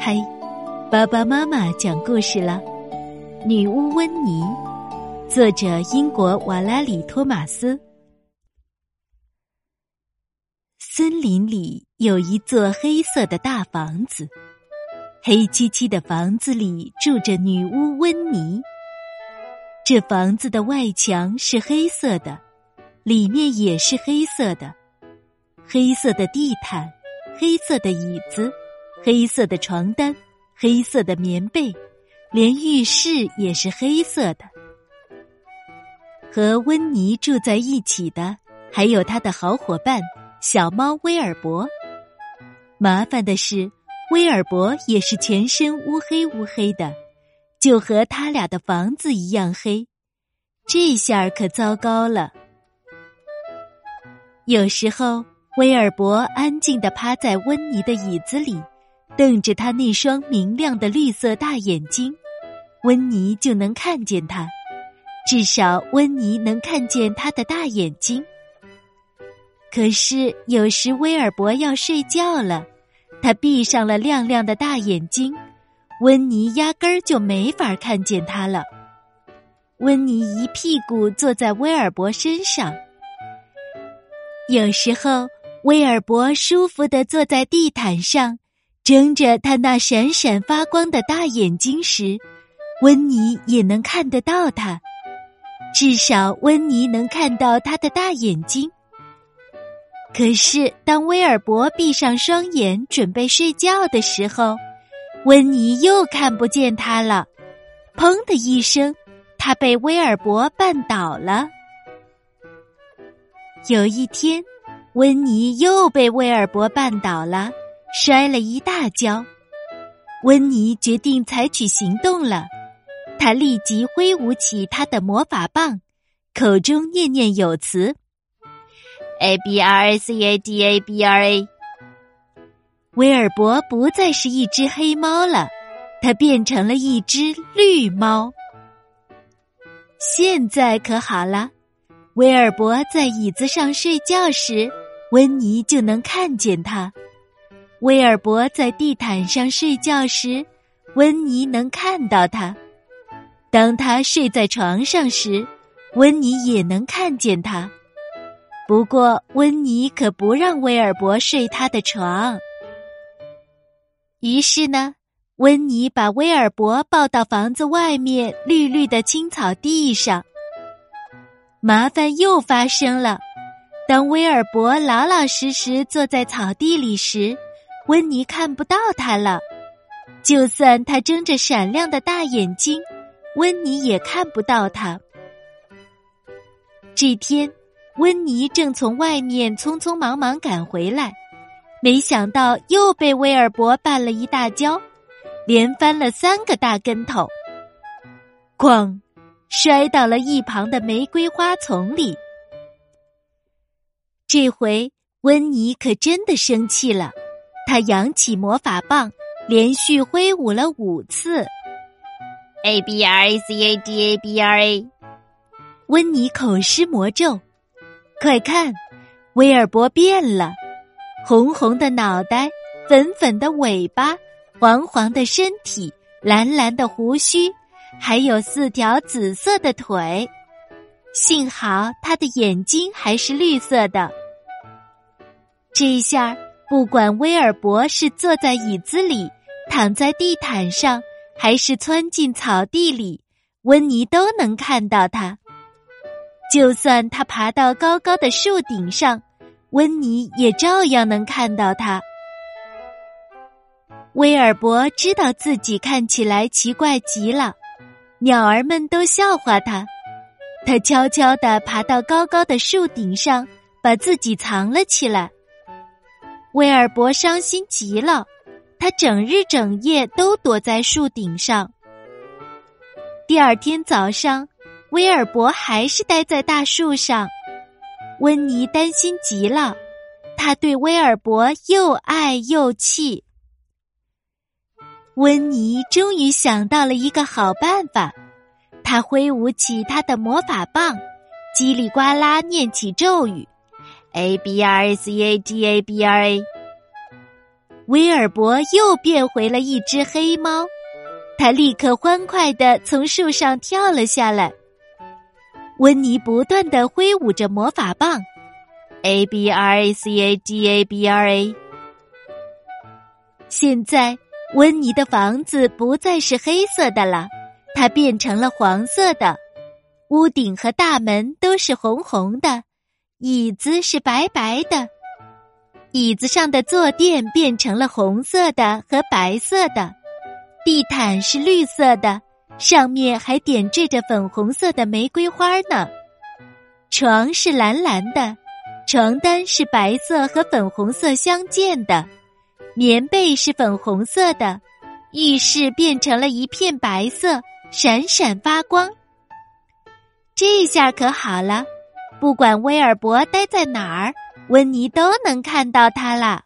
嗨，爸爸妈妈讲故事了。女巫温妮，作者英国瓦拉里托马斯。森林里有一座黑色的大房子，黑漆漆的房子里住着女巫温妮。这房子的外墙是黑色的，里面也是黑色的，黑色的地毯，黑色的椅子。黑色的床单，黑色的棉被，连浴室也是黑色的。和温妮住在一起的还有他的好伙伴小猫威尔伯。麻烦的是，威尔伯也是全身乌黑乌黑的，就和他俩的房子一样黑。这下可糟糕了。有时候，威尔伯安静的趴在温妮的椅子里。瞪着他那双明亮的绿色大眼睛，温妮就能看见他。至少温妮能看见他的大眼睛。可是有时威尔伯要睡觉了，他闭上了亮亮的大眼睛，温妮压根儿就没法看见他了。温妮一屁股坐在威尔伯身上。有时候威尔伯舒服的坐在地毯上。睁着他那闪闪发光的大眼睛时，温妮也能看得到他。至少温妮能看到他的大眼睛。可是当威尔伯闭上双眼准备睡觉的时候，温妮又看不见他了。砰的一声，他被威尔伯绊倒了。有一天，温妮又被威尔伯绊倒了。摔了一大跤，温妮决定采取行动了。他立即挥舞起他的魔法棒，口中念念有词：“A B R A C A D A B R A。”威尔伯不再是一只黑猫了，它变成了一只绿猫。现在可好了，威尔伯在椅子上睡觉时，温妮就能看见他。威尔伯在地毯上睡觉时，温妮能看到他；当他睡在床上时，温妮也能看见他。不过，温妮可不让威尔伯睡他的床。于是呢，温妮把威尔伯抱到房子外面绿绿的青草地上。麻烦又发生了，当威尔伯老老实实坐在草地里时。温妮看不到他了，就算他睁着闪亮的大眼睛，温妮也看不到他。这天，温妮正从外面匆匆忙忙赶回来，没想到又被威尔伯绊了一大跤，连翻了三个大跟头，哐，摔到了一旁的玫瑰花丛里。这回温妮可真的生气了。他扬起魔法棒，连续挥舞了五次。A B R A C A D A B R A，温妮口施魔咒，快看，威尔伯变了，红红的脑袋，粉粉的尾巴，黄黄的身体，蓝蓝的胡须，还有四条紫色的腿。幸好他的眼睛还是绿色的。这一下。不管威尔伯是坐在椅子里，躺在地毯上，还是钻进草地里，温妮都能看到他。就算他爬到高高的树顶上，温妮也照样能看到他。威尔伯知道自己看起来奇怪极了，鸟儿们都笑话他。他悄悄地爬到高高的树顶上，把自己藏了起来。威尔伯伤心极了，他整日整夜都躲在树顶上。第二天早上，威尔伯还是待在大树上。温妮担心极了，他对威尔伯又爱又气。温妮终于想到了一个好办法，他挥舞起他的魔法棒，叽里呱啦念起咒语。A B R A C A D A B R A 威尔伯又变回了一只黑猫，他立刻欢快的从树上跳了下来。温妮不断的挥舞着魔法棒，A B R A C A D A B R A。现在，温妮的房子不再是黑色的了，它变成了黄色的，屋顶和大门都是红红的，椅子是白白的，椅子上的坐垫变成了红色的和白色的，地毯是绿色的。上面还点缀着粉红色的玫瑰花呢，床是蓝蓝的，床单是白色和粉红色相间的，棉被是粉红色的，浴室变成了一片白色，闪闪发光。这下可好了，不管威尔伯待在哪儿，温妮都能看到他了。